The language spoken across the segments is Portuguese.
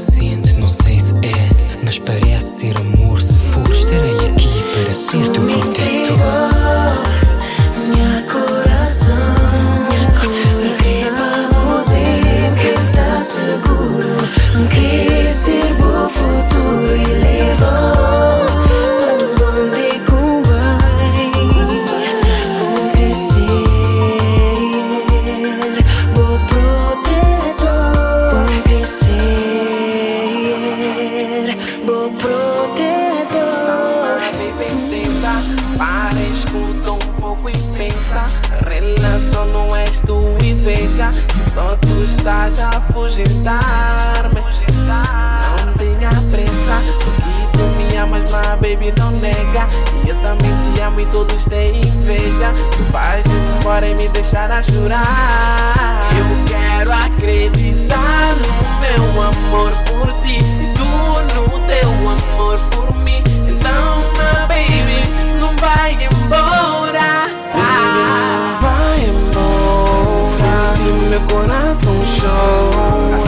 see seeing e todos têm inveja. Faz de embora e me deixar a chorar. Eu quero acreditar no meu amor por ti e tu no teu amor por mim. Então, my baby, não vai embora. Baby, não vai embora. Senti meu coração chora. A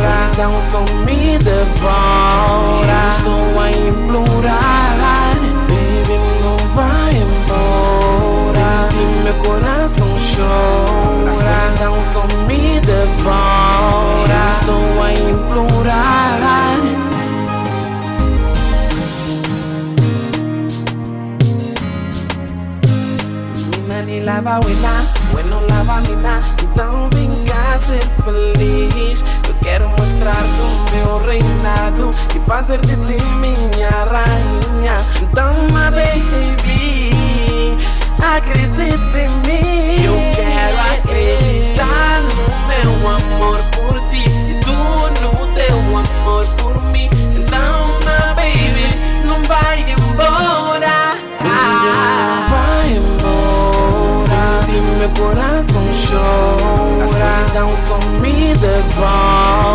solidão só me devora. Estou a implorar. meu coração chora. Assim. A solidão só me devora. Eu estou a implorar. Mina nem lava eu não lava mina. Então vem cá ser feliz. Eu quero mostrar do meu reinado e fazer de ti minha rainha. Então, my baby. Acredita em mim. Eu quero acreditar no meu amor por ti e tu no teu amor por mim. Então, my baby, não vai embora. Não vai embora. Senti meu coração chora. A solidão só me devora.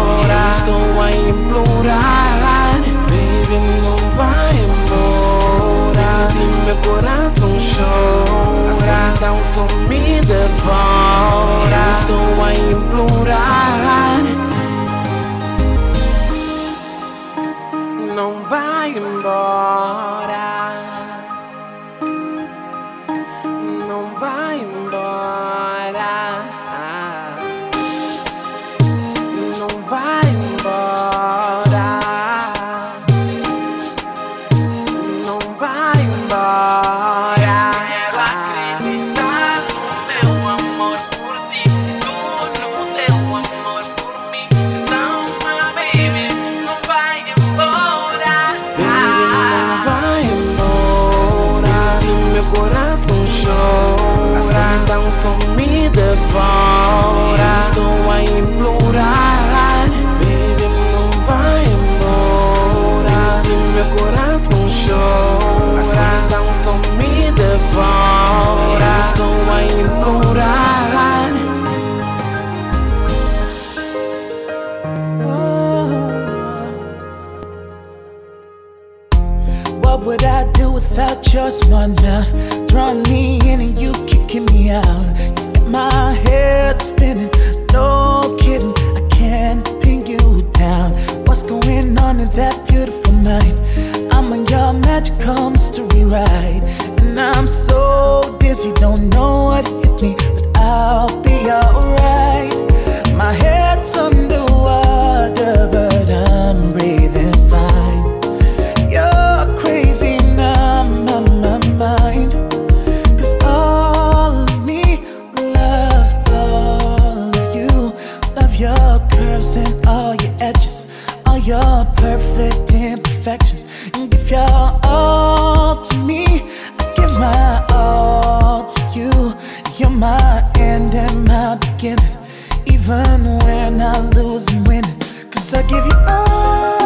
Even when I lose and win. Cause I give you all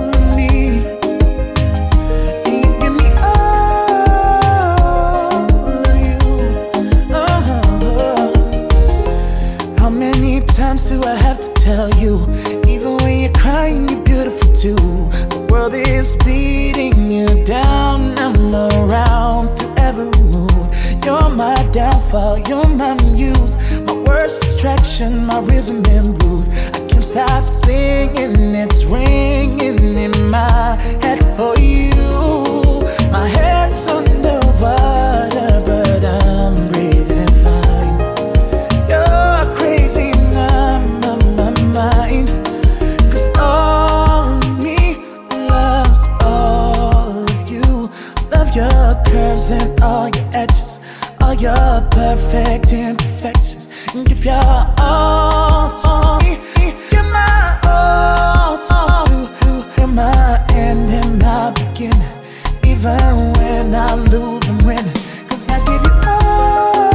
of me. And you give me all of you. Oh. How many times do I have to tell you? Even when you're crying, you're beautiful too. The world is beating you down I'm around through every mood. You're my downfall, you're my muse distraction, my rhythm and blues. I can't stop singing, it's ringing in my head for you. My head's under water, but I'm breathing fine. You're crazy, I'm on my mind. Cause all of me loves all of you. Love your curves and all your edges, all your perfect imperfections. Give your all to You're my all to You're my end and my beginning Even when I lose and win Cause I give you all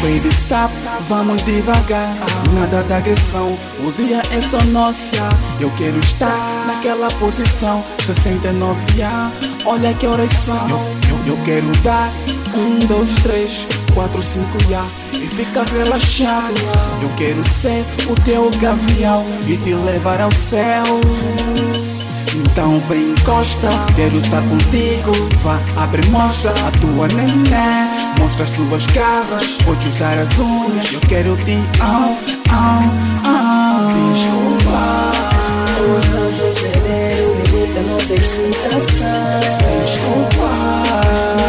Baby stop, vamos devagar. Nada de agressão, o dia é só nosso Eu quero estar naquela posição. 69 a olha que horas são. Eu, eu, eu quero dar um, dois, três, quatro, cinco já ficar relaxado. Eu quero ser o teu gavião E te levar ao céu. Então vem encosta, quero estar contigo. Vá, abre, mostra a tua neném Mostra as suas garras, pode usar as unhas. Eu quero te au, au, au. Desculpa, os meus receberam Limita, tem excitação Desculpa,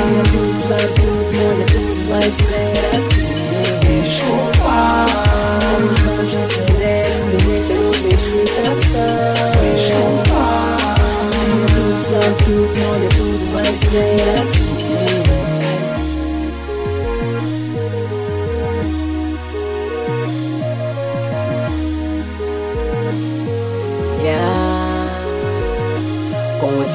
minha dá tudo, olha tudo vai ser assim tudo, olha tudo vai ser assim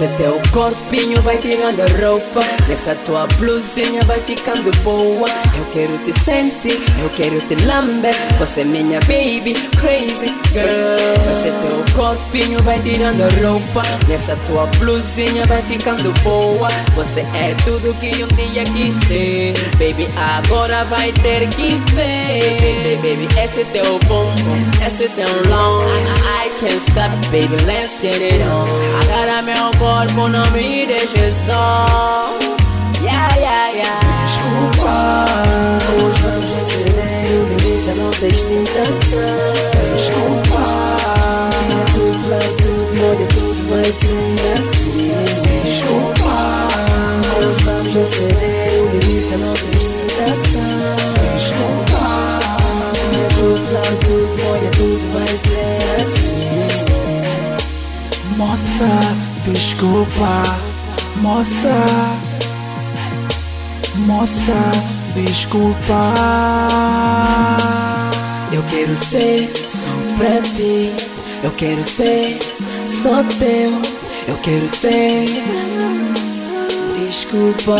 esse teu corpinho vai tirando a roupa. Nessa tua blusinha vai ficando boa. Eu quero te sentir, eu quero te lamber. Você é minha baby, crazy girl. Esse teu corpinho vai tirando a roupa. Nessa tua blusinha vai ficando boa. Você é tudo que um dia quis ter. Baby, agora vai ter que ver. Baby, esse teu bumbum, esse teu long can't stop, baby, let's get it on. Agora meu corpo não me deixe só Yeah, yeah, yeah Desculpa, os vamos receber o limite não tem excitação Desculpa, tira tudo, lá tudo, olha tudo vai ser assim Desculpa, os vamos receber o limite não tem excitação Desculpa, tira tudo, lá tudo, olha tudo vai ser Moça, desculpa, moça, moça, desculpa. Eu quero ser só pra ti, eu quero ser só teu, eu quero ser. Desculpa,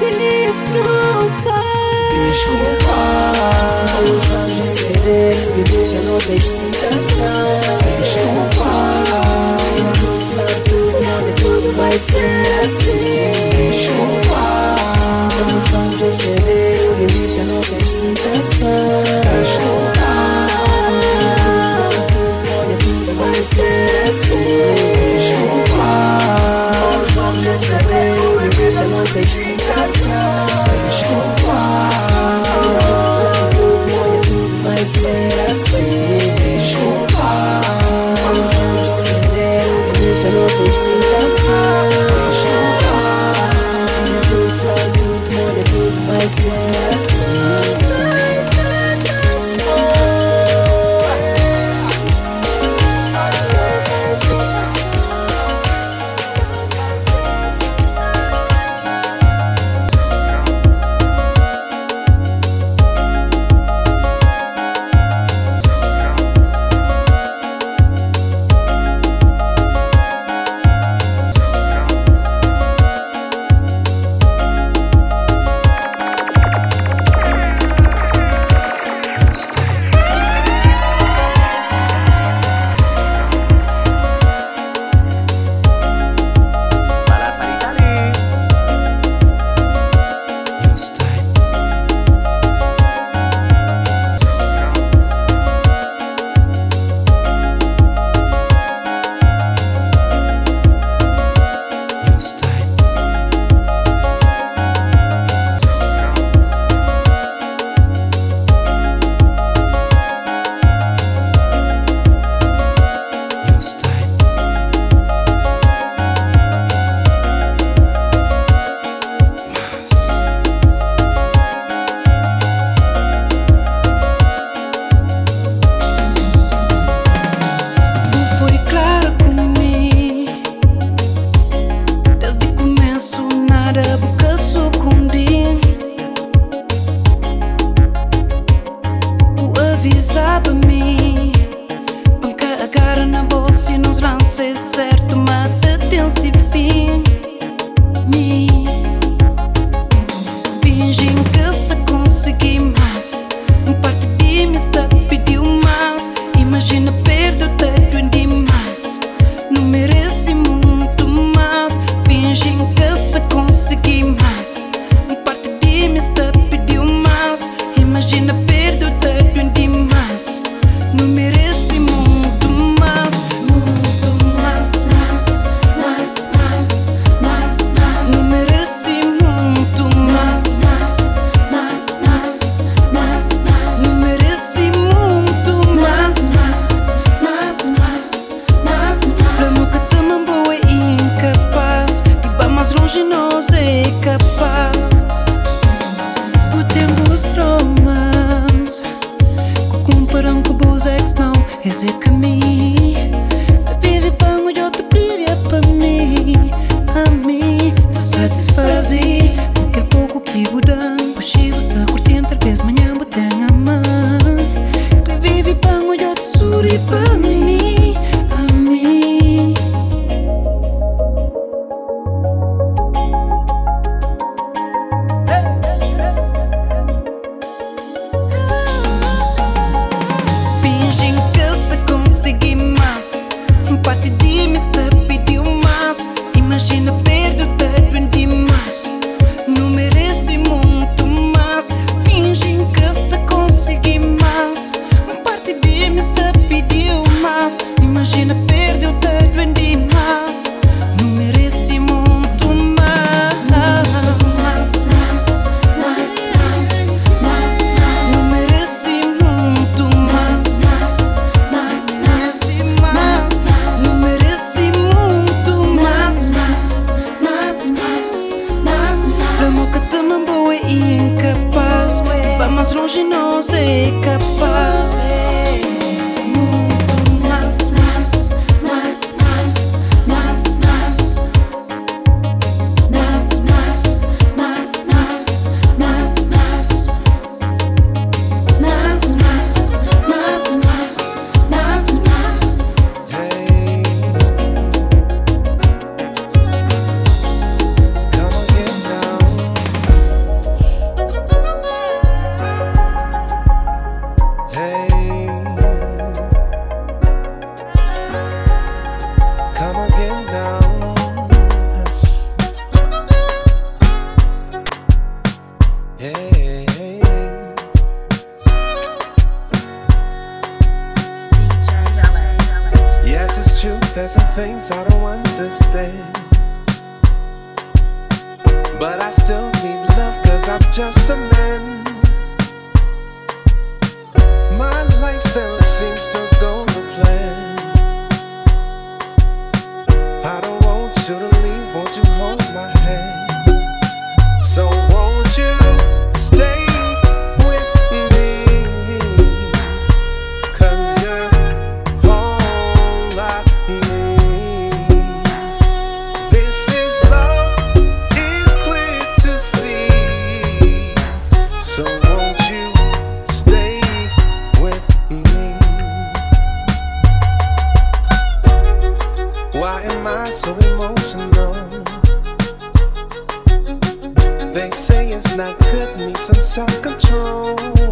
desculpa, desculpa. Os anjos ceder, bebida não tem excitação. Desculpa, tudo vai ser assim. Desculpa, os anjos They say it's not good, need some self control.